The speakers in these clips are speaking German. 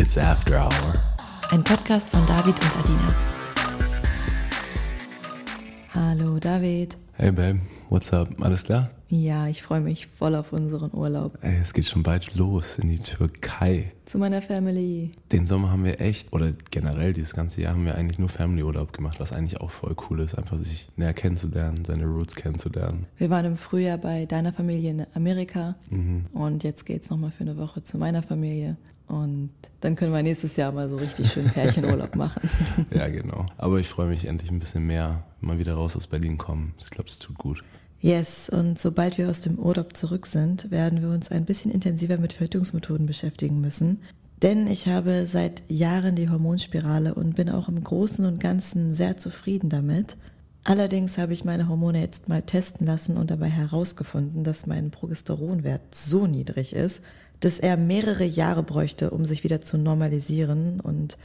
It's After Hour. Ein Podcast von David und Adina. Hallo David. Hey Babe, what's up? Alles klar? Ja, ich freue mich voll auf unseren Urlaub. Ey, es geht schon bald los in die Türkei. Zu meiner Family. Den Sommer haben wir echt, oder generell dieses ganze Jahr haben wir eigentlich nur Family-Urlaub gemacht, was eigentlich auch voll cool ist, einfach sich näher kennenzulernen, seine Roots kennenzulernen. Wir waren im Frühjahr bei deiner Familie in Amerika Mhm. und jetzt geht's nochmal für eine Woche zu meiner Familie. Und dann können wir nächstes Jahr mal so richtig schön Pärchenurlaub machen. Ja, genau. Aber ich freue mich endlich ein bisschen mehr, mal wieder raus aus Berlin kommen. Ich glaube, es tut gut. Yes, und sobald wir aus dem Urlaub zurück sind, werden wir uns ein bisschen intensiver mit Verhütungsmethoden beschäftigen müssen. Denn ich habe seit Jahren die Hormonspirale und bin auch im Großen und Ganzen sehr zufrieden damit. Allerdings habe ich meine Hormone jetzt mal testen lassen und dabei herausgefunden, dass mein Progesteronwert so niedrig ist, dass er mehrere Jahre bräuchte, um sich wieder zu normalisieren. Und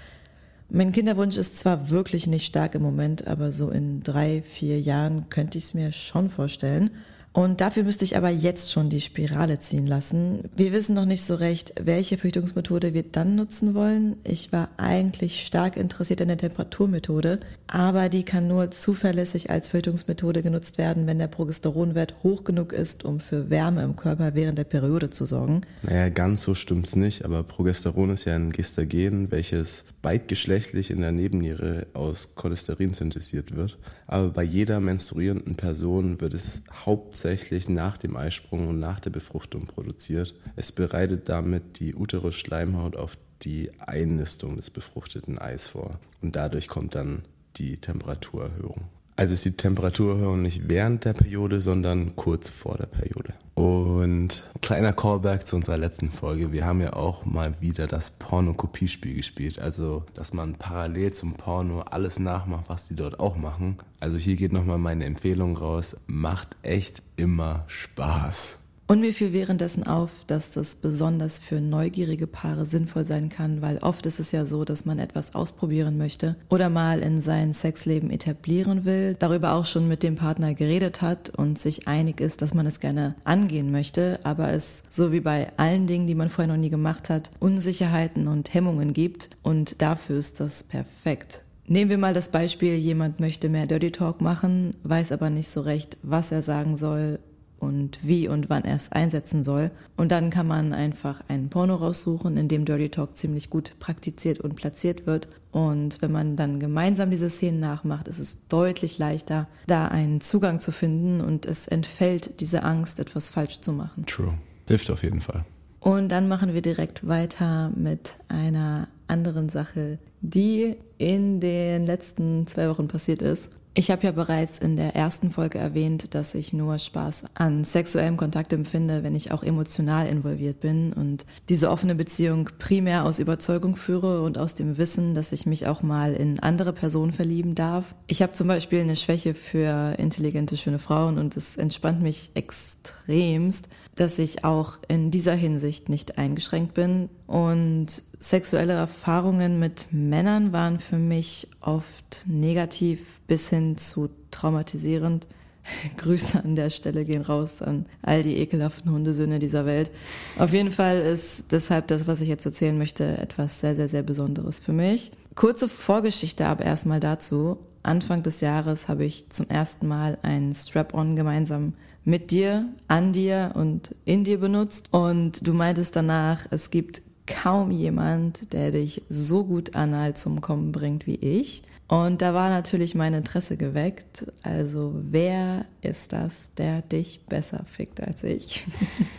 mein Kinderwunsch ist zwar wirklich nicht stark im Moment, aber so in drei, vier Jahren könnte ich es mir schon vorstellen. Und dafür müsste ich aber jetzt schon die Spirale ziehen lassen. Wir wissen noch nicht so recht, welche Verhütungsmethode wir dann nutzen wollen. Ich war eigentlich stark interessiert an der Temperaturmethode, aber die kann nur zuverlässig als Verhütungsmethode genutzt werden, wenn der Progesteronwert hoch genug ist, um für Wärme im Körper während der Periode zu sorgen. Naja, ganz so stimmt's nicht, aber Progesteron ist ja ein Gestagen, welches beidgeschlechtlich in der Nebenniere aus Cholesterin synthetisiert wird. Aber bei jeder menstruierenden Person wird es hauptsächlich nach dem Eisprung und nach der Befruchtung produziert. Es bereitet damit die Uterusschleimhaut auf die Einnistung des befruchteten Eis vor. Und dadurch kommt dann die Temperaturerhöhung. Also ist die Temperaturerhöhung nicht während der Periode, sondern kurz vor der Periode. Und kleiner Callback zu unserer letzten Folge. Wir haben ja auch mal wieder das Pornokopiespiel gespielt. Also, dass man parallel zum Porno alles nachmacht, was die dort auch machen. Also hier geht nochmal meine Empfehlung raus. Macht echt immer Spaß. Und mir fiel währenddessen auf, dass das besonders für neugierige Paare sinnvoll sein kann, weil oft ist es ja so, dass man etwas ausprobieren möchte oder mal in sein Sexleben etablieren will, darüber auch schon mit dem Partner geredet hat und sich einig ist, dass man es gerne angehen möchte, aber es, so wie bei allen Dingen, die man vorher noch nie gemacht hat, Unsicherheiten und Hemmungen gibt und dafür ist das perfekt. Nehmen wir mal das Beispiel, jemand möchte mehr Dirty Talk machen, weiß aber nicht so recht, was er sagen soll und wie und wann er es einsetzen soll. Und dann kann man einfach einen Porno raussuchen, in dem Dirty Talk ziemlich gut praktiziert und platziert wird. Und wenn man dann gemeinsam diese Szenen nachmacht, ist es deutlich leichter, da einen Zugang zu finden und es entfällt diese Angst, etwas falsch zu machen. True. Hilft auf jeden Fall. Und dann machen wir direkt weiter mit einer anderen Sache, die in den letzten zwei Wochen passiert ist. Ich habe ja bereits in der ersten Folge erwähnt, dass ich nur Spaß an sexuellem Kontakt empfinde, wenn ich auch emotional involviert bin und diese offene Beziehung primär aus Überzeugung führe und aus dem Wissen, dass ich mich auch mal in andere Personen verlieben darf. Ich habe zum Beispiel eine Schwäche für intelligente, schöne Frauen und es entspannt mich extremst, dass ich auch in dieser Hinsicht nicht eingeschränkt bin. Und sexuelle Erfahrungen mit Männern waren für mich oft negativ bis hin zu traumatisierend. Grüße an der Stelle gehen raus an all die ekelhaften Hundesöhne dieser Welt. Auf jeden Fall ist deshalb das, was ich jetzt erzählen möchte, etwas sehr, sehr, sehr Besonderes für mich. Kurze Vorgeschichte aber erstmal dazu. Anfang des Jahres habe ich zum ersten Mal einen Strap-on gemeinsam mit dir, an dir und in dir benutzt. Und du meintest danach, es gibt kaum jemand, der dich so gut anal zum Kommen bringt wie ich. Und da war natürlich mein Interesse geweckt. Also wer ist das, der dich besser fickt als ich?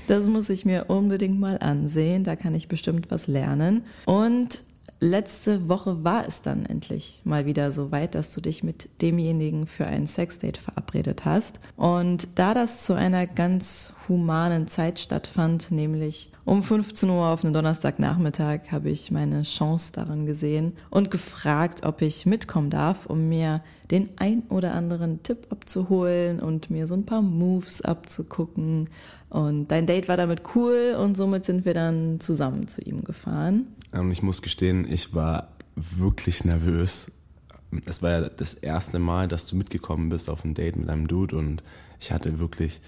Das muss ich mir unbedingt mal ansehen. Da kann ich bestimmt was lernen. Und letzte Woche war es dann endlich mal wieder so weit, dass du dich mit demjenigen für ein Sexdate verabredet hast. Und da das zu einer ganz humanen Zeit stattfand, nämlich um 15 Uhr auf einen Donnerstagnachmittag, habe ich meine Chance darin gesehen und gefragt, ob ich mitkommen darf, um mir den ein oder anderen Tipp abzuholen und mir so ein paar Moves abzugucken. Und dein Date war damit cool und somit sind wir dann zusammen zu ihm gefahren. Ähm, ich muss gestehen, ich war wirklich nervös. Es war ja das erste Mal, dass du mitgekommen bist auf ein Date mit einem Dude und ich hatte wirklich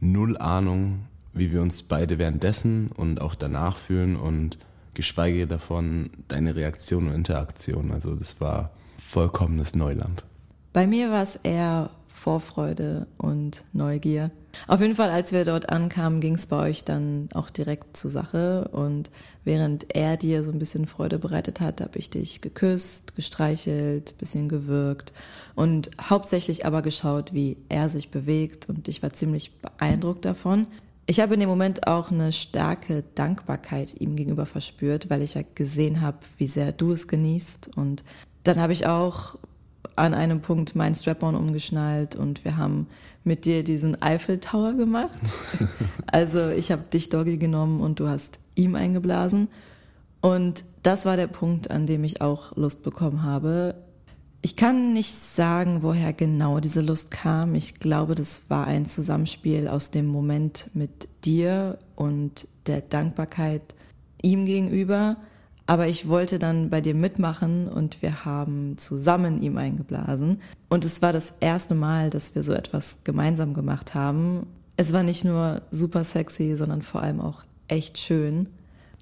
null Ahnung, wie wir uns beide währenddessen und auch danach fühlen und geschweige davon deine Reaktion und Interaktion. Also das war vollkommenes Neuland. Bei mir war es eher Vorfreude und Neugier. Auf jeden Fall, als wir dort ankamen, ging es bei euch dann auch direkt zur Sache. Und während er dir so ein bisschen Freude bereitet hat, habe ich dich geküsst, gestreichelt, bisschen gewürgt und hauptsächlich aber geschaut, wie er sich bewegt. Und ich war ziemlich beeindruckt davon. Ich habe in dem Moment auch eine starke Dankbarkeit ihm gegenüber verspürt, weil ich ja gesehen habe, wie sehr du es genießt. Und dann habe ich auch an einem Punkt mein Strap-on umgeschnallt und wir haben mit dir diesen Eiffel Tower gemacht. also ich habe dich Doggy genommen und du hast ihm eingeblasen. Und das war der Punkt, an dem ich auch Lust bekommen habe. Ich kann nicht sagen, woher genau diese Lust kam. Ich glaube, das war ein Zusammenspiel aus dem Moment mit dir und der Dankbarkeit ihm gegenüber aber ich wollte dann bei dir mitmachen und wir haben zusammen ihm eingeblasen. Und es war das erste Mal, dass wir so etwas gemeinsam gemacht haben. Es war nicht nur super sexy, sondern vor allem auch echt schön.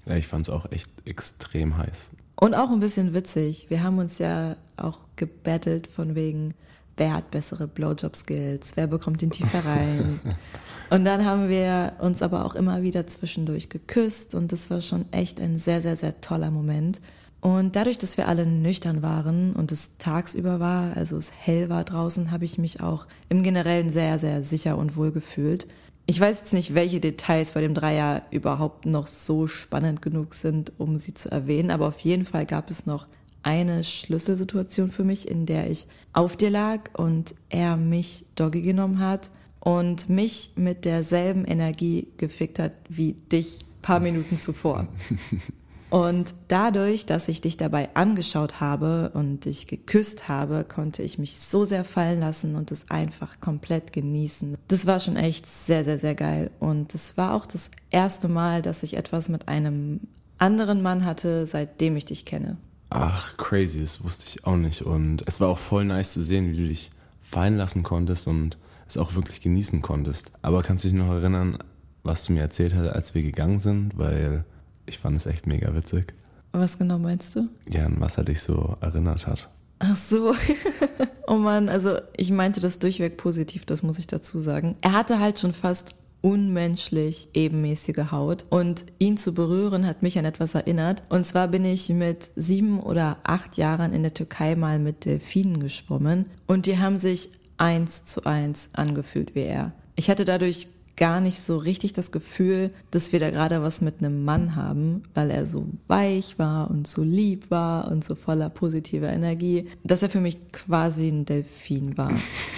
Ja, ich fand es auch echt extrem heiß. Und auch ein bisschen witzig. Wir haben uns ja auch gebettelt von wegen, wer hat bessere Blowjob-Skills, wer bekommt den tiefer rein. und dann haben wir uns aber auch immer wieder zwischendurch geküsst und das war schon echt ein sehr, sehr, sehr toller Moment. Und dadurch, dass wir alle nüchtern waren und es tagsüber war, also es hell war draußen, habe ich mich auch im Generellen sehr, sehr sicher und wohl gefühlt. Ich weiß jetzt nicht, welche Details bei dem Dreier überhaupt noch so spannend genug sind, um sie zu erwähnen, aber auf jeden Fall gab es noch eine Schlüsselsituation für mich, in der ich auf dir lag und er mich Doggy genommen hat und mich mit derselben Energie gefickt hat wie dich paar Minuten zuvor. Und dadurch, dass ich dich dabei angeschaut habe und dich geküsst habe, konnte ich mich so sehr fallen lassen und es einfach komplett genießen. Das war schon echt sehr, sehr, sehr geil. Und es war auch das erste Mal, dass ich etwas mit einem anderen Mann hatte, seitdem ich dich kenne. Ach, crazy, das wusste ich auch nicht. Und es war auch voll nice zu sehen, wie du dich fallen lassen konntest und es auch wirklich genießen konntest. Aber kannst du dich noch erinnern, was du mir erzählt hast, als wir gegangen sind? Weil ich fand es echt mega witzig. Was genau meinst du? Ja, an was er dich so erinnert hat. Ach so. oh Mann, also ich meinte das durchweg positiv, das muss ich dazu sagen. Er hatte halt schon fast unmenschlich ebenmäßige Haut. Und ihn zu berühren hat mich an etwas erinnert. Und zwar bin ich mit sieben oder acht Jahren in der Türkei mal mit Delfinen geschwommen. Und die haben sich eins zu eins angefühlt wie er. Ich hatte dadurch gar nicht so richtig das Gefühl, dass wir da gerade was mit einem Mann haben, weil er so weich war und so lieb war und so voller positiver Energie, dass er für mich quasi ein Delfin war,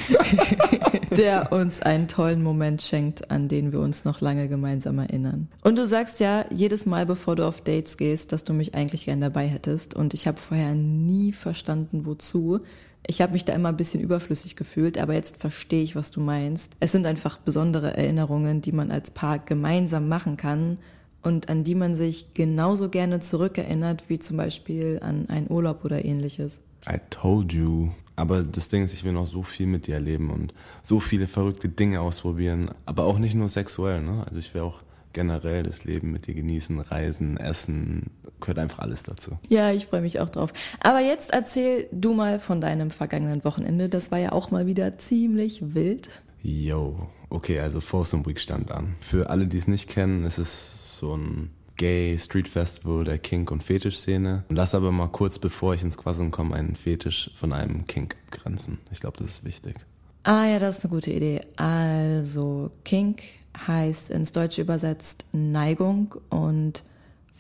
der uns einen tollen Moment schenkt, an den wir uns noch lange gemeinsam erinnern. Und du sagst ja jedes Mal, bevor du auf Dates gehst, dass du mich eigentlich gern dabei hättest und ich habe vorher nie verstanden, wozu. Ich habe mich da immer ein bisschen überflüssig gefühlt, aber jetzt verstehe ich, was du meinst. Es sind einfach besondere Erinnerungen, die man als Paar gemeinsam machen kann und an die man sich genauso gerne zurückerinnert, wie zum Beispiel an einen Urlaub oder ähnliches. I told you. Aber das Ding ist, ich will noch so viel mit dir erleben und so viele verrückte Dinge ausprobieren. Aber auch nicht nur sexuell, ne? Also ich will auch generell das Leben mit dir genießen, reisen, essen, gehört einfach alles dazu. Ja, ich freue mich auch drauf. Aber jetzt erzähl du mal von deinem vergangenen Wochenende. Das war ja auch mal wieder ziemlich wild. Yo, okay, also Folsom Week stand an. Für alle, die es nicht kennen, ist es so ein Gay Street Festival der Kink- und Fetisch-Szene. Lass aber mal kurz, bevor ich ins Quasseln komme, einen Fetisch von einem Kink abgrenzen. Ich glaube, das ist wichtig. Ah ja, das ist eine gute Idee. Also Kink heißt ins Deutsche übersetzt Neigung und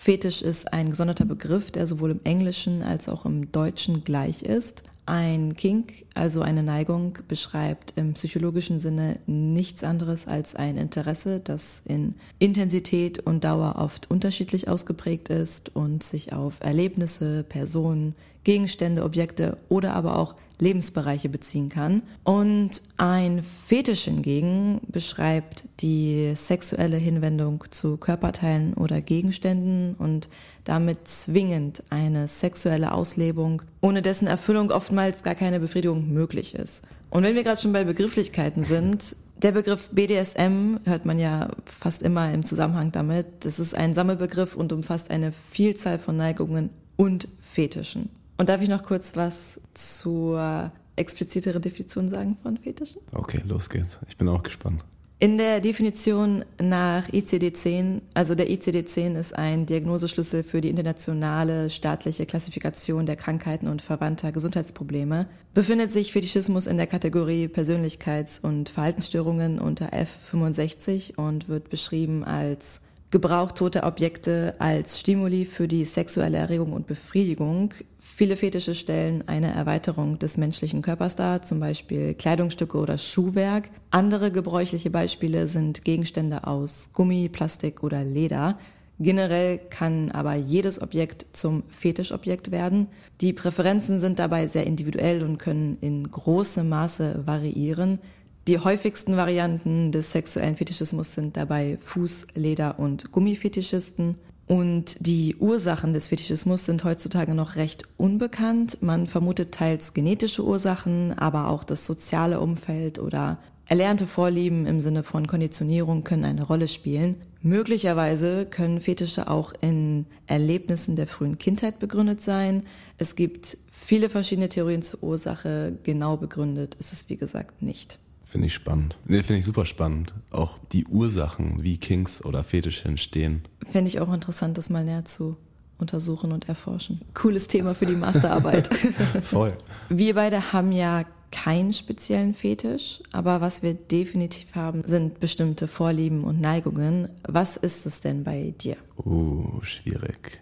Fetisch ist ein gesonderter Begriff, der sowohl im Englischen als auch im Deutschen gleich ist. Ein Kink, also eine Neigung, beschreibt im psychologischen Sinne nichts anderes als ein Interesse, das in Intensität und Dauer oft unterschiedlich ausgeprägt ist und sich auf Erlebnisse, Personen, Gegenstände, Objekte oder aber auch Lebensbereiche beziehen kann. Und ein Fetisch hingegen beschreibt die sexuelle Hinwendung zu Körperteilen oder Gegenständen und damit zwingend eine sexuelle Auslebung, ohne dessen Erfüllung oftmals gar keine Befriedigung möglich ist. Und wenn wir gerade schon bei Begrifflichkeiten sind, Der Begriff BDSM hört man ja fast immer im Zusammenhang damit. Das ist ein Sammelbegriff und umfasst eine Vielzahl von Neigungen und Fetischen. Und darf ich noch kurz was zur expliziteren Definition sagen von Fetischen? Okay, los geht's. Ich bin auch gespannt. In der Definition nach ICD-10, also der ICD-10 ist ein Diagnoseschlüssel für die internationale staatliche Klassifikation der Krankheiten und verwandter Gesundheitsprobleme, befindet sich Fetischismus in der Kategorie Persönlichkeits- und Verhaltensstörungen unter F65 und wird beschrieben als Gebrauch toter Objekte als Stimuli für die sexuelle Erregung und Befriedigung. Viele Fetische stellen eine Erweiterung des menschlichen Körpers dar, zum Beispiel Kleidungsstücke oder Schuhwerk. Andere gebräuchliche Beispiele sind Gegenstände aus Gummi, Plastik oder Leder. Generell kann aber jedes Objekt zum Fetischobjekt werden. Die Präferenzen sind dabei sehr individuell und können in großem Maße variieren. Die häufigsten Varianten des sexuellen Fetischismus sind dabei Fuß-, Leder- und Gummifetischisten. Und die Ursachen des Fetischismus sind heutzutage noch recht unbekannt. Man vermutet teils genetische Ursachen, aber auch das soziale Umfeld oder erlernte Vorlieben im Sinne von Konditionierung können eine Rolle spielen. Möglicherweise können Fetische auch in Erlebnissen der frühen Kindheit begründet sein. Es gibt viele verschiedene Theorien zur Ursache. Genau begründet ist es, wie gesagt, nicht. Finde ich spannend. Nee, finde ich super spannend. Auch die Ursachen, wie Kings oder Fetische entstehen. Finde ich auch interessant, das mal näher zu untersuchen und erforschen. Cooles Thema für die Masterarbeit. Voll. Wir beide haben ja keinen speziellen Fetisch, aber was wir definitiv haben, sind bestimmte Vorlieben und Neigungen. Was ist es denn bei dir? Uh, schwierig.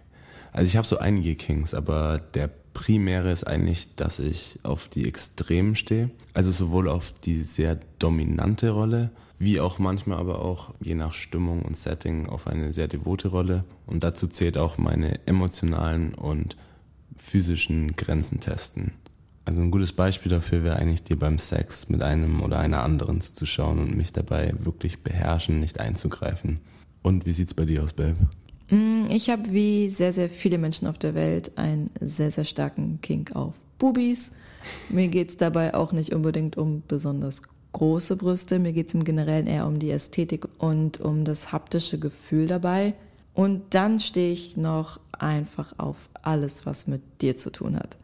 Also ich habe so einige Kings, aber der Primäre ist eigentlich, dass ich auf die Extremen stehe. Also sowohl auf die sehr dominante Rolle, wie auch manchmal aber auch je nach Stimmung und Setting auf eine sehr devote Rolle. Und dazu zählt auch meine emotionalen und physischen Grenzen testen. Also ein gutes Beispiel dafür wäre eigentlich dir beim Sex mit einem oder einer anderen zuzuschauen und mich dabei wirklich beherrschen, nicht einzugreifen. Und wie sieht's bei dir aus, Babe? Mm, ich habe wie sehr, sehr viele Menschen auf der Welt einen sehr, sehr starken Kink auf Bubis. Mir geht's dabei auch nicht unbedingt um besonders große Brüste. Mir geht's im Generellen eher um die Ästhetik und um das haptische Gefühl dabei. Und dann stehe ich noch einfach auf alles, was mit dir zu tun hat.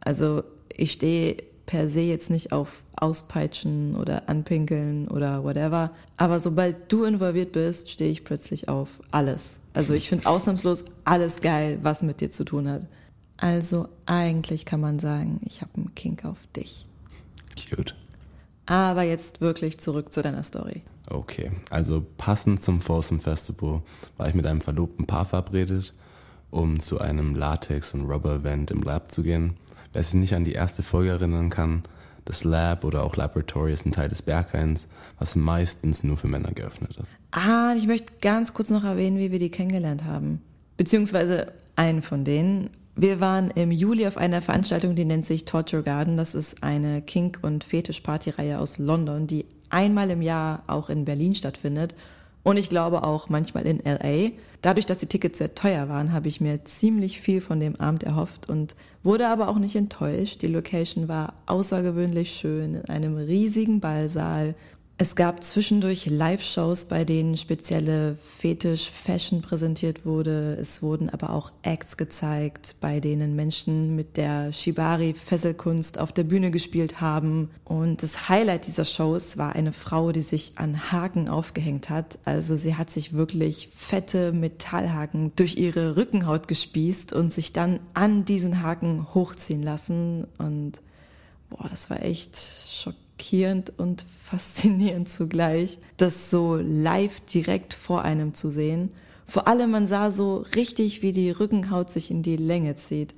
Also ich stehe per se jetzt nicht auf Auspeitschen oder Anpinkeln oder whatever. Aber sobald du involviert bist, stehe ich plötzlich auf alles. Also ich finde ausnahmslos alles geil, was mit dir zu tun hat. Also eigentlich kann man sagen, ich habe einen Kink auf dich. Cute. Aber jetzt wirklich zurück zu deiner Story. Okay, also passend zum Folsom Festival war ich mit einem verlobten Paar verabredet, um zu einem Latex- und Rubber-Event im Lab zu gehen. Wer sich nicht an die erste Folge erinnern kann, das Lab oder auch Laboratory ist ein Teil des Berghains, was meistens nur für Männer geöffnet ist. Ah, ich möchte ganz kurz noch erwähnen, wie wir die kennengelernt haben. Beziehungsweise einen von denen. Wir waren im Juli auf einer Veranstaltung, die nennt sich Torture Garden. Das ist eine Kink- und Fetisch-Partyreihe aus London, die einmal im Jahr auch in Berlin stattfindet und ich glaube auch manchmal in LA. Dadurch, dass die Tickets sehr teuer waren, habe ich mir ziemlich viel von dem Abend erhofft und wurde aber auch nicht enttäuscht. Die Location war außergewöhnlich schön in einem riesigen Ballsaal es gab zwischendurch Live-Shows, bei denen spezielle Fetisch-Fashion präsentiert wurde. Es wurden aber auch Acts gezeigt, bei denen Menschen mit der Shibari-Fesselkunst auf der Bühne gespielt haben. Und das Highlight dieser Shows war eine Frau, die sich an Haken aufgehängt hat. Also sie hat sich wirklich fette Metallhaken durch ihre Rückenhaut gespießt und sich dann an diesen Haken hochziehen lassen. Und boah, das war echt schockierend schockierend und faszinierend zugleich, das so live direkt vor einem zu sehen. Vor allem, man sah so richtig, wie die Rückenhaut sich in die Länge zieht.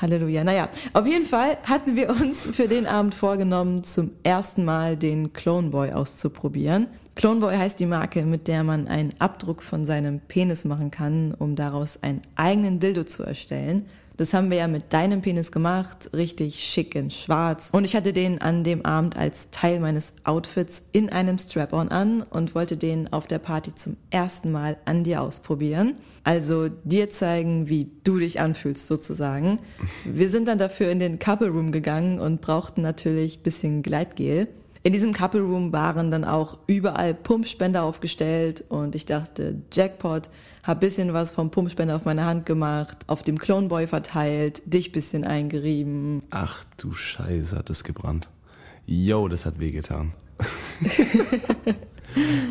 Halleluja. Naja, auf jeden Fall hatten wir uns für den Abend vorgenommen, zum ersten Mal den Clone Boy auszuprobieren. Clone Boy heißt die Marke, mit der man einen Abdruck von seinem Penis machen kann, um daraus einen eigenen Dildo zu erstellen. Das haben wir ja mit deinem Penis gemacht, richtig schick in schwarz. Und ich hatte den an dem Abend als Teil meines Outfits in einem Strap-on an und wollte den auf der Party zum ersten Mal an dir ausprobieren. Also dir zeigen, wie du dich anfühlst sozusagen. Wir sind dann dafür in den Couple Room gegangen und brauchten natürlich bisschen Gleitgel. In diesem Couple Room waren dann auch überall Pumpspender aufgestellt und ich dachte, Jackpot, hab bisschen was vom Pumpspender auf meine Hand gemacht, auf dem Cloneboy verteilt, dich bisschen eingerieben. Ach du Scheiße, hat es gebrannt. Yo, das hat wehgetan.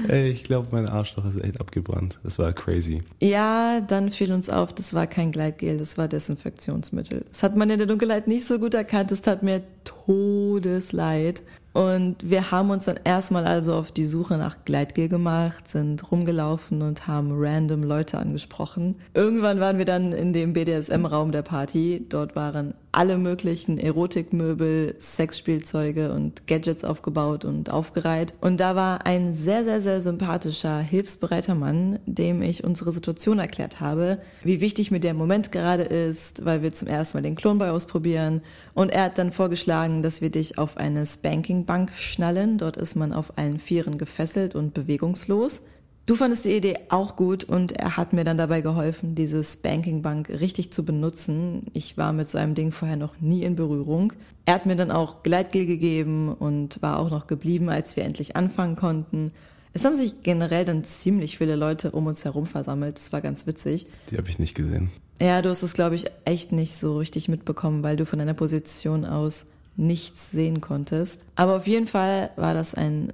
Ey, ich glaube, mein Arschloch ist echt abgebrannt. Das war crazy. Ja, dann fiel uns auf, das war kein Gleitgel, das war Desinfektionsmittel. Das hat man in der Dunkelheit nicht so gut erkannt. Es tat mir todesleid. Und wir haben uns dann erstmal also auf die Suche nach Gleitgel gemacht, sind rumgelaufen und haben random Leute angesprochen. Irgendwann waren wir dann in dem BDSM-Raum der Party. Dort waren alle möglichen Erotikmöbel, Sexspielzeuge und Gadgets aufgebaut und aufgereiht. Und da war ein sehr, sehr, sehr sympathischer, hilfsbereiter Mann, dem ich unsere Situation erklärt habe, wie wichtig mir der Moment gerade ist, weil wir zum ersten Mal den Klonboy ausprobieren. Und er hat dann vorgeschlagen, dass wir dich auf eine Spanking-Bank schnallen. Dort ist man auf allen Vieren gefesselt und bewegungslos. Du fandest die Idee auch gut und er hat mir dann dabei geholfen, diese Spanking Bank richtig zu benutzen. Ich war mit so einem Ding vorher noch nie in Berührung. Er hat mir dann auch Gleitgel gegeben und war auch noch geblieben, als wir endlich anfangen konnten. Es haben sich generell dann ziemlich viele Leute um uns herum versammelt. Das war ganz witzig. Die habe ich nicht gesehen. Ja, du hast es, glaube ich, echt nicht so richtig mitbekommen, weil du von deiner Position aus nichts sehen konntest. Aber auf jeden Fall war das ein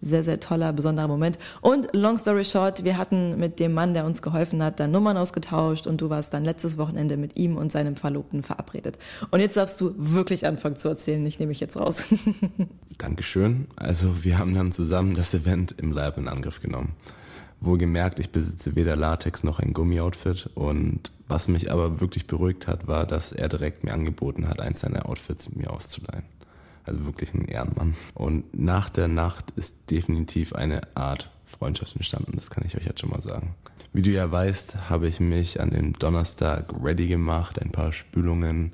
sehr, sehr toller, besonderer Moment. Und long story short, wir hatten mit dem Mann, der uns geholfen hat, dann Nummern ausgetauscht und du warst dann letztes Wochenende mit ihm und seinem Verlobten verabredet. Und jetzt darfst du wirklich anfangen zu erzählen, ich nehme mich jetzt raus. Dankeschön. Also wir haben dann zusammen das Event im Lab in Angriff genommen. Wohlgemerkt, ich besitze weder Latex noch ein Gummioutfit und was mich aber wirklich beruhigt hat, war, dass er direkt mir angeboten hat, eins seiner Outfits mir auszuleihen. Also wirklich ein Ehrenmann. Und nach der Nacht ist definitiv eine Art Freundschaft entstanden, das kann ich euch jetzt schon mal sagen. Wie du ja weißt, habe ich mich an dem Donnerstag ready gemacht, ein paar Spülungen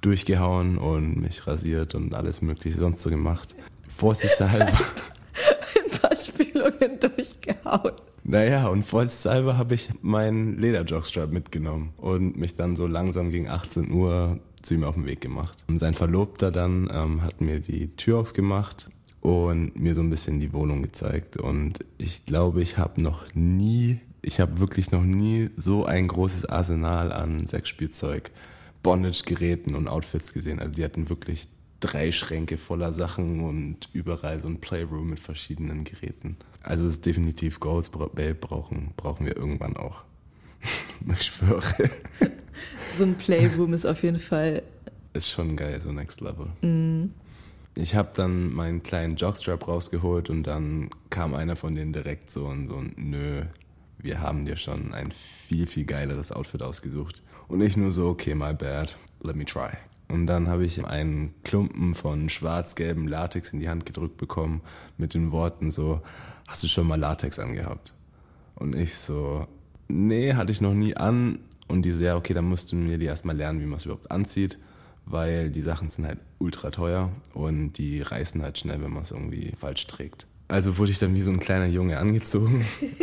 durchgehauen und mich rasiert und alles mögliche sonst so gemacht. Vorsichtshalber. ein paar Spülungen durchgehauen. Naja, und vorsichtshalber habe ich meinen Lederjogstrap mitgenommen und mich dann so langsam gegen 18 Uhr zu ihm auf den Weg gemacht. Sein Verlobter dann ähm, hat mir die Tür aufgemacht und mir so ein bisschen die Wohnung gezeigt. Und ich glaube, ich habe noch nie, ich habe wirklich noch nie so ein großes Arsenal an Sexspielzeug, Bondage-Geräten und Outfits gesehen. Also die hatten wirklich drei Schränke voller Sachen und überall so ein Playroom mit verschiedenen Geräten. Also es ist definitiv Goals Babe brauchen, brauchen wir irgendwann auch. ich schwöre. So ein Playroom ist auf jeden Fall. Ist schon geil, so Next Level. Mm. Ich habe dann meinen kleinen Jogstrap rausgeholt und dann kam einer von denen direkt so und so, nö, wir haben dir schon ein viel, viel geileres Outfit ausgesucht. Und ich nur so, okay, my bad, let me try. Und dann habe ich einen Klumpen von schwarz-gelbem Latex in die Hand gedrückt bekommen mit den Worten so, hast du schon mal Latex angehabt? Und ich so, nee, hatte ich noch nie an, und die so, ja, okay, dann musst du mir die erstmal lernen, wie man es überhaupt anzieht, weil die Sachen sind halt ultra teuer und die reißen halt schnell, wenn man es irgendwie falsch trägt. Also wurde ich dann wie so ein kleiner Junge angezogen.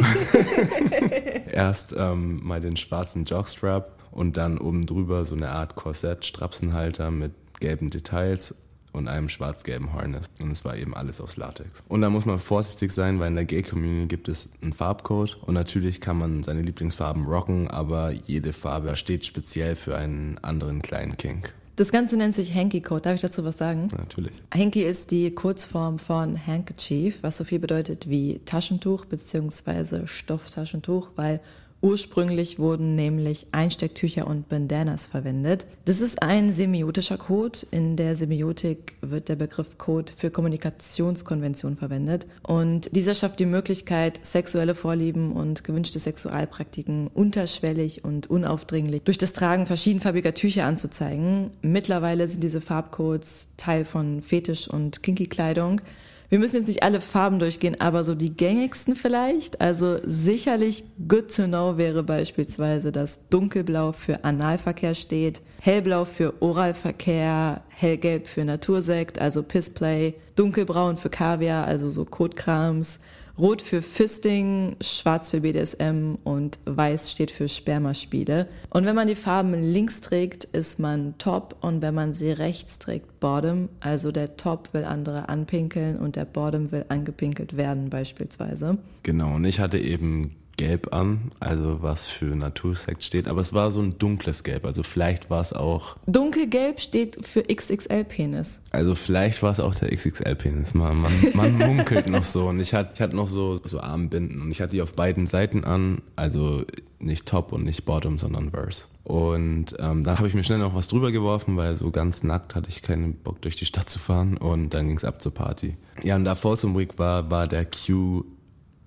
Erst ähm, mal den schwarzen Jogstrap und dann oben drüber so eine Art Korsett, Strapsenhalter mit gelben Details und einem schwarz-gelben Harness. Und es war eben alles aus Latex. Und da muss man vorsichtig sein, weil in der Gay-Community gibt es einen Farbcode. Und natürlich kann man seine Lieblingsfarben rocken, aber jede Farbe steht speziell für einen anderen kleinen Kink. Das Ganze nennt sich Hanky Code. Darf ich dazu was sagen? Natürlich. Hanky ist die Kurzform von Handkerchief, was so viel bedeutet wie Taschentuch bzw. Stofftaschentuch, weil Ursprünglich wurden nämlich Einstecktücher und Bandanas verwendet. Das ist ein semiotischer Code. In der Semiotik wird der Begriff Code für Kommunikationskonvention verwendet. Und dieser schafft die Möglichkeit, sexuelle Vorlieben und gewünschte Sexualpraktiken unterschwellig und unaufdringlich durch das Tragen verschiedenfarbiger Tücher anzuzeigen. Mittlerweile sind diese Farbcodes Teil von Fetisch- und Kinky-Kleidung. Wir müssen jetzt nicht alle Farben durchgehen, aber so die gängigsten vielleicht. Also sicherlich good to know wäre beispielsweise, dass Dunkelblau für Analverkehr steht, hellblau für Oralverkehr, hellgelb für Natursekt, also Pissplay, dunkelbraun für Kaviar, also so Kotkrams, Rot für Fisting, Schwarz für BDSM und Weiß steht für Spermaspiele. Und wenn man die Farben links trägt, ist man Top und wenn man sie rechts trägt, Bottom. Also der Top will andere anpinkeln und der Bottom will angepinkelt werden beispielsweise. Genau, und ich hatte eben Gelb an, also was für Natursekt steht, aber es war so ein dunkles Gelb, also vielleicht war es auch. Dunkelgelb steht für XXL-Penis. Also vielleicht war es auch der XXL-Penis, man, man, man munkelt noch so und ich hatte, ich hatte noch so, so Armbinden und ich hatte die auf beiden Seiten an, also nicht Top und nicht Bottom, sondern Verse. Und ähm, da habe ich mir schnell noch was drüber geworfen, weil so ganz nackt hatte ich keinen Bock durch die Stadt zu fahren und dann ging es ab zur Party. Ja, und da Folsom Week war, war der Queue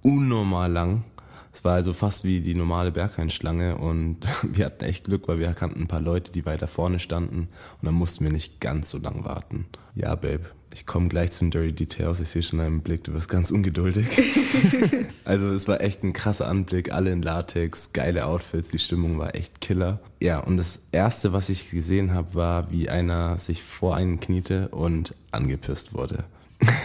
unnormal lang. Es war also fast wie die normale Bergheinschlange und wir hatten echt Glück, weil wir kannten ein paar Leute, die weiter vorne standen und dann mussten wir nicht ganz so lang warten. Ja, Babe, ich komme gleich zu den Dirty Details. Ich sehe schon einen Blick, du wirst ganz ungeduldig. also es war echt ein krasser Anblick, alle in Latex, geile Outfits, die Stimmung war echt killer. Ja, und das Erste, was ich gesehen habe, war, wie einer sich vor einen kniete und angepisst wurde.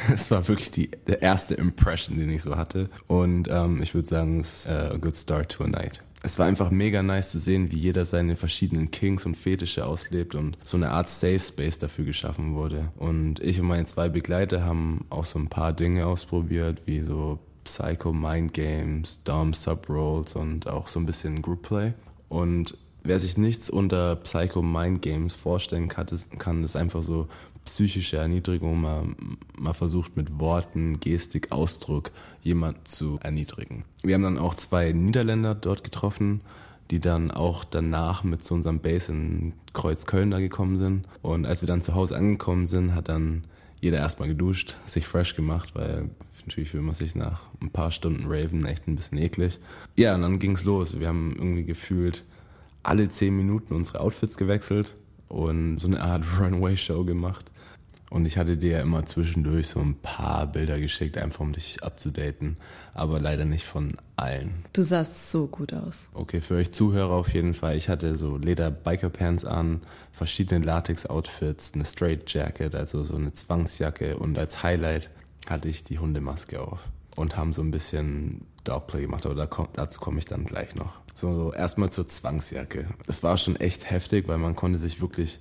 es war wirklich die der erste Impression, den ich so hatte. Und ähm, ich würde sagen, es ist äh, a good start to a night. Es war einfach mega nice zu sehen, wie jeder seine verschiedenen Kinks und Fetische auslebt und so eine Art Safe Space dafür geschaffen wurde. Und ich und meine zwei Begleiter haben auch so ein paar Dinge ausprobiert, wie so Psycho Mind Games, Dom Sub Rolls und auch so ein bisschen Group Play. Und wer sich nichts unter Psycho Mind Games vorstellen kann, ist einfach so psychische Erniedrigung, man, man versucht mit Worten, Gestik, Ausdruck jemand zu erniedrigen. Wir haben dann auch zwei Niederländer dort getroffen, die dann auch danach mit zu unserem Base in Kreuzköln da gekommen sind. Und als wir dann zu Hause angekommen sind, hat dann jeder erstmal geduscht, sich fresh gemacht, weil natürlich fühlt man sich nach ein paar Stunden Raven echt ein bisschen eklig. Ja, und dann ging's los. Wir haben irgendwie gefühlt alle zehn Minuten unsere Outfits gewechselt und so eine Art Runway-Show gemacht. Und ich hatte dir ja immer zwischendurch so ein paar Bilder geschickt, einfach um dich abzudaten, aber leider nicht von allen. Du sahst so gut aus. Okay, für euch Zuhörer auf jeden Fall. Ich hatte so Leder-Biker-Pants an, verschiedene Latex-Outfits, eine Straight-Jacket, also so eine Zwangsjacke und als Highlight hatte ich die Hundemaske auf und haben so ein bisschen Dogplay gemacht, aber dazu komme ich dann gleich noch. So, erstmal zur Zwangsjacke. Das war schon echt heftig, weil man konnte sich wirklich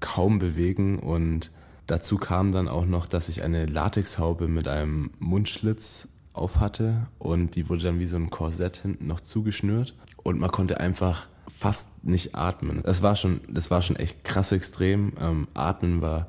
kaum bewegen und Dazu kam dann auch noch, dass ich eine Latexhaube mit einem Mundschlitz auf hatte und die wurde dann wie so ein Korsett hinten noch zugeschnürt und man konnte einfach fast nicht atmen. Das war schon, das war schon echt krass extrem. Ähm, atmen war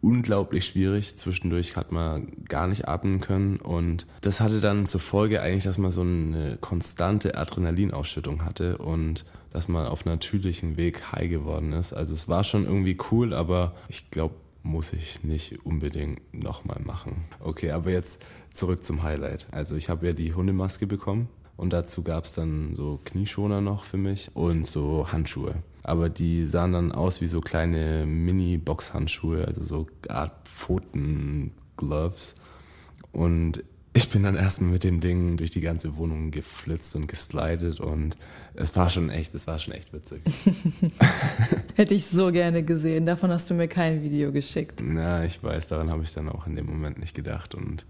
unglaublich schwierig. Zwischendurch hat man gar nicht atmen können und das hatte dann zur Folge eigentlich, dass man so eine konstante Adrenalinausschüttung hatte und dass man auf natürlichem Weg high geworden ist. Also es war schon irgendwie cool, aber ich glaube, muss ich nicht unbedingt nochmal machen. Okay, aber jetzt zurück zum Highlight. Also ich habe ja die Hundemaske bekommen und dazu gab es dann so Knieschoner noch für mich und so Handschuhe. Aber die sahen dann aus wie so kleine Mini-Box-Handschuhe, also so Art Pfoten-Gloves. Und ich bin dann erstmal mit dem Ding durch die ganze Wohnung geflitzt und geslidet und es war schon echt, es war schon echt witzig. Hätte ich so gerne gesehen. Davon hast du mir kein Video geschickt. Na, ich weiß, daran habe ich dann auch in dem Moment nicht gedacht und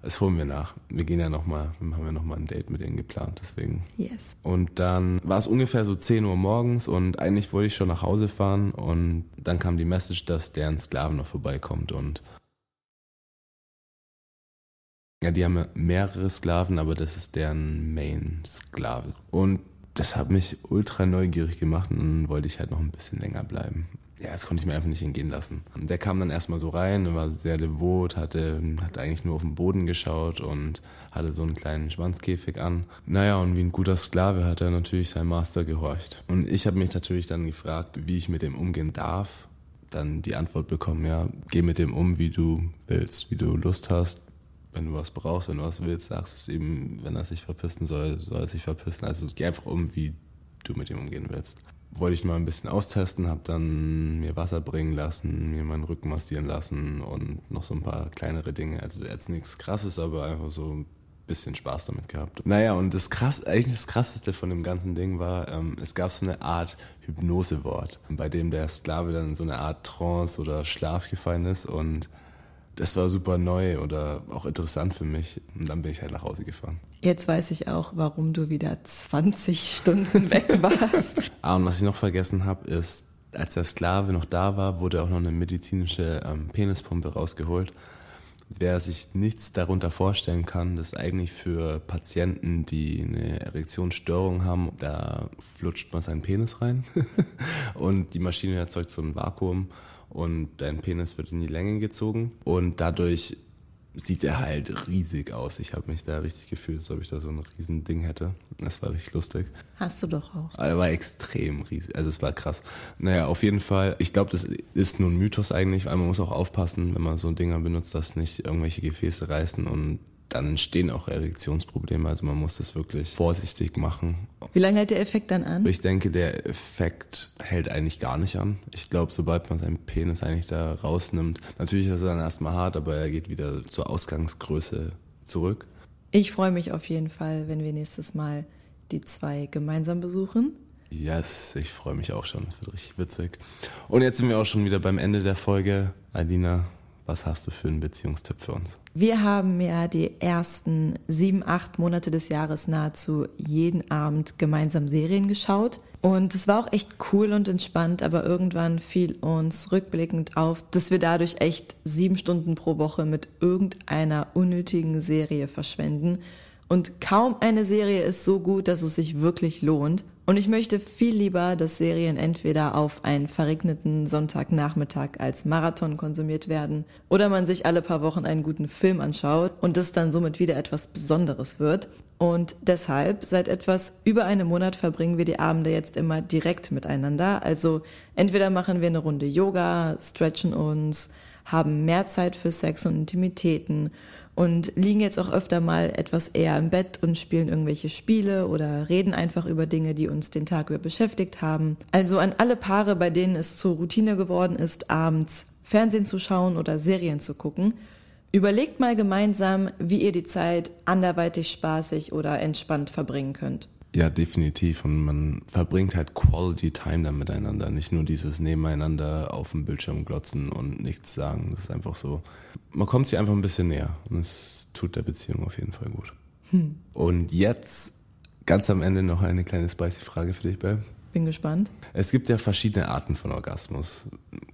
das holen wir nach. Wir gehen ja nochmal, haben ja nochmal ein Date mit denen geplant, deswegen. Yes. Und dann war es ungefähr so 10 Uhr morgens und eigentlich wollte ich schon nach Hause fahren und dann kam die Message, dass deren Sklaven noch vorbeikommt und ja, die haben mehrere Sklaven, aber das ist deren Main-Sklave. Und das hat mich ultra neugierig gemacht und dann wollte ich halt noch ein bisschen länger bleiben. Ja, das konnte ich mir einfach nicht entgehen lassen. Der kam dann erstmal so rein, war sehr devot, hatte, hatte eigentlich nur auf den Boden geschaut und hatte so einen kleinen Schwanzkäfig an. Naja, und wie ein guter Sklave hat er natürlich seinem Master gehorcht. Und ich habe mich natürlich dann gefragt, wie ich mit dem umgehen darf. Dann die Antwort bekommen, ja, geh mit dem um, wie du willst, wie du Lust hast, wenn du was brauchst, wenn du was willst, sagst du es ihm, wenn er sich verpissen soll, soll er sich verpissen. Also geh einfach um, wie du mit ihm umgehen willst. Wollte ich mal ein bisschen austesten, habe dann mir Wasser bringen lassen, mir meinen Rücken massieren lassen und noch so ein paar kleinere Dinge. Also jetzt nichts krasses, aber einfach so bisschen Spaß damit gehabt. Naja, und das krass, eigentlich das krasseste von dem ganzen Ding war, ähm, es gab so eine Art Hypnosewort, bei dem der Sklave dann in so eine Art Trance oder Schlaf gefallen ist und das war super neu oder auch interessant für mich. Und dann bin ich halt nach Hause gefahren. Jetzt weiß ich auch, warum du wieder 20 Stunden weg warst. ah, und was ich noch vergessen habe, ist, als der Sklave noch da war, wurde auch noch eine medizinische ähm, Penispumpe rausgeholt. Wer sich nichts darunter vorstellen kann, das ist eigentlich für Patienten, die eine Erektionsstörung haben, da flutscht man seinen Penis rein und die Maschine erzeugt so ein Vakuum und dein Penis wird in die Länge gezogen und dadurch sieht er halt riesig aus. Ich habe mich da richtig gefühlt, als ob ich da so ein riesen Ding hätte. Das war richtig lustig. Hast du doch auch. Er war extrem riesig, also es war krass. Naja, auf jeden Fall, ich glaube, das ist nur ein Mythos eigentlich, weil man muss auch aufpassen, wenn man so Dinger benutzt, dass nicht irgendwelche Gefäße reißen und dann entstehen auch Erektionsprobleme. Also man muss das wirklich vorsichtig machen. Wie lange hält der Effekt dann an? Ich denke, der Effekt hält eigentlich gar nicht an. Ich glaube, sobald man seinen Penis eigentlich da rausnimmt, natürlich ist er dann erstmal hart, aber er geht wieder zur Ausgangsgröße zurück. Ich freue mich auf jeden Fall, wenn wir nächstes Mal die zwei gemeinsam besuchen. Yes, ich freue mich auch schon. Das wird richtig witzig. Und jetzt sind wir auch schon wieder beim Ende der Folge. Adina, was hast du für einen Beziehungstipp für uns? Wir haben ja die ersten sieben, acht Monate des Jahres nahezu jeden Abend gemeinsam Serien geschaut. Und es war auch echt cool und entspannt, aber irgendwann fiel uns rückblickend auf, dass wir dadurch echt sieben Stunden pro Woche mit irgendeiner unnötigen Serie verschwenden. Und kaum eine Serie ist so gut, dass es sich wirklich lohnt. Und ich möchte viel lieber, dass Serien entweder auf einen verregneten Sonntagnachmittag als Marathon konsumiert werden oder man sich alle paar Wochen einen guten Film anschaut und es dann somit wieder etwas Besonderes wird. Und deshalb, seit etwas über einem Monat verbringen wir die Abende jetzt immer direkt miteinander. Also entweder machen wir eine Runde Yoga, stretchen uns, haben mehr Zeit für Sex und Intimitäten und liegen jetzt auch öfter mal etwas eher im Bett und spielen irgendwelche Spiele oder reden einfach über Dinge, die uns den Tag über beschäftigt haben. Also an alle Paare, bei denen es zur Routine geworden ist, abends Fernsehen zu schauen oder Serien zu gucken, überlegt mal gemeinsam, wie ihr die Zeit anderweitig spaßig oder entspannt verbringen könnt. Ja, definitiv. Und man verbringt halt Quality Time dann miteinander. Nicht nur dieses Nebeneinander auf dem Bildschirm glotzen und nichts sagen. Das ist einfach so. Man kommt sich einfach ein bisschen näher. Und es tut der Beziehung auf jeden Fall gut. Hm. Und jetzt ganz am Ende noch eine kleine spicy Frage für dich, Bell. Bin gespannt. Es gibt ja verschiedene Arten von Orgasmus.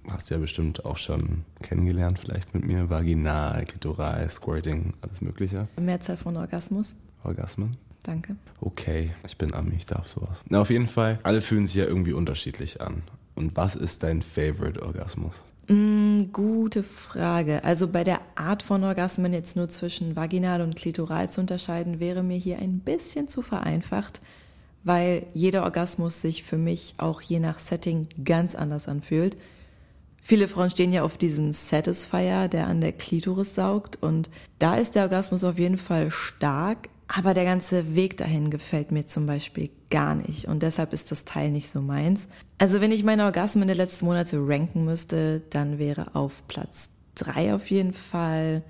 Hast du ja bestimmt auch schon kennengelernt, vielleicht mit mir. Vaginal, Klitoral, Squirting, alles Mögliche. Mehrzahl von Orgasmus. Orgasmen. Danke. Okay, ich bin Ami, ich darf sowas. Na, auf jeden Fall, alle fühlen sich ja irgendwie unterschiedlich an. Und was ist dein Favorite Orgasmus? Mm, gute Frage. Also bei der Art von Orgasmen jetzt nur zwischen vaginal und klitoral zu unterscheiden, wäre mir hier ein bisschen zu vereinfacht, weil jeder Orgasmus sich für mich auch je nach Setting ganz anders anfühlt. Viele Frauen stehen ja auf diesen Satisfier, der an der Klitoris saugt und da ist der Orgasmus auf jeden Fall stark, aber der ganze Weg dahin gefällt mir zum Beispiel gar nicht und deshalb ist das Teil nicht so meins. Also wenn ich meine Orgasmen der letzten Monate ranken müsste, dann wäre auf Platz drei auf jeden Fall,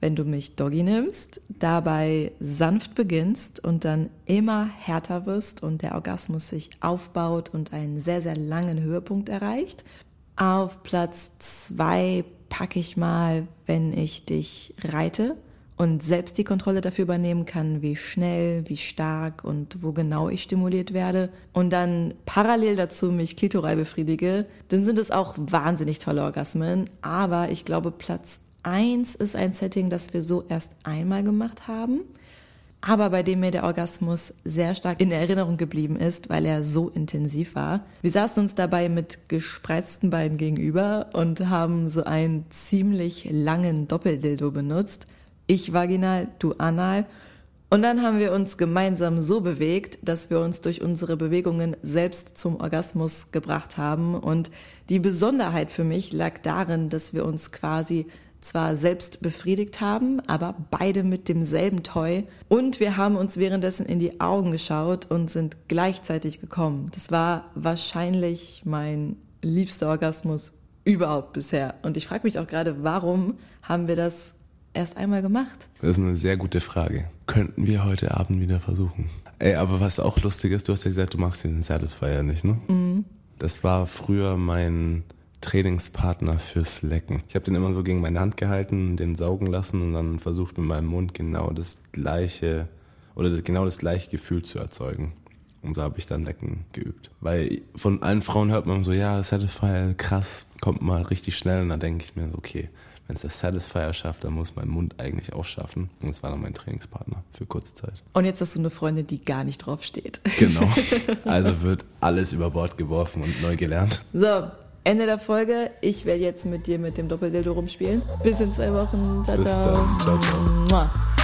wenn du mich Doggy nimmst, dabei sanft beginnst und dann immer härter wirst und der Orgasmus sich aufbaut und einen sehr, sehr langen Höhepunkt erreicht. Auf Platz zwei packe ich mal, wenn ich dich reite und selbst die Kontrolle dafür übernehmen kann, wie schnell, wie stark und wo genau ich stimuliert werde und dann parallel dazu mich klitoral befriedige, dann sind es auch wahnsinnig tolle Orgasmen. Aber ich glaube, Platz eins ist ein Setting, das wir so erst einmal gemacht haben, aber bei dem mir der Orgasmus sehr stark in Erinnerung geblieben ist, weil er so intensiv war. Wir saßen uns dabei mit gespreizten Beinen gegenüber und haben so einen ziemlich langen Doppeldildo benutzt ich vaginal, du anal. Und dann haben wir uns gemeinsam so bewegt, dass wir uns durch unsere Bewegungen selbst zum Orgasmus gebracht haben. Und die Besonderheit für mich lag darin, dass wir uns quasi zwar selbst befriedigt haben, aber beide mit demselben Toy. Und wir haben uns währenddessen in die Augen geschaut und sind gleichzeitig gekommen. Das war wahrscheinlich mein liebster Orgasmus überhaupt bisher. Und ich frage mich auch gerade, warum haben wir das erst einmal gemacht. Das ist eine sehr gute Frage. Könnten wir heute Abend wieder versuchen. Ey, aber was auch lustig ist, du hast ja gesagt, du machst diesen Satisfier nicht, ne? Mhm. Das war früher mein Trainingspartner fürs Lecken. Ich habe den immer so gegen meine Hand gehalten, den saugen lassen und dann versucht mit meinem Mund genau das gleiche oder das, genau das gleiche Gefühl zu erzeugen. Und so habe ich dann Lecken geübt. Weil von allen Frauen hört man so, ja, Satisfier, krass, kommt mal richtig schnell. Und dann denke ich mir so, okay, wenn es der Satisfier schafft, dann muss mein Mund eigentlich auch schaffen. Und das war dann mein Trainingspartner für kurze Zeit. Und jetzt hast du eine Freundin, die gar nicht drauf steht. Genau. Also wird alles über Bord geworfen und neu gelernt. So, Ende der Folge. Ich werde jetzt mit dir mit dem Doppeldildo rumspielen. Bis in zwei Wochen. Ciao, Bis ciao. Dann. Ciao, ciao.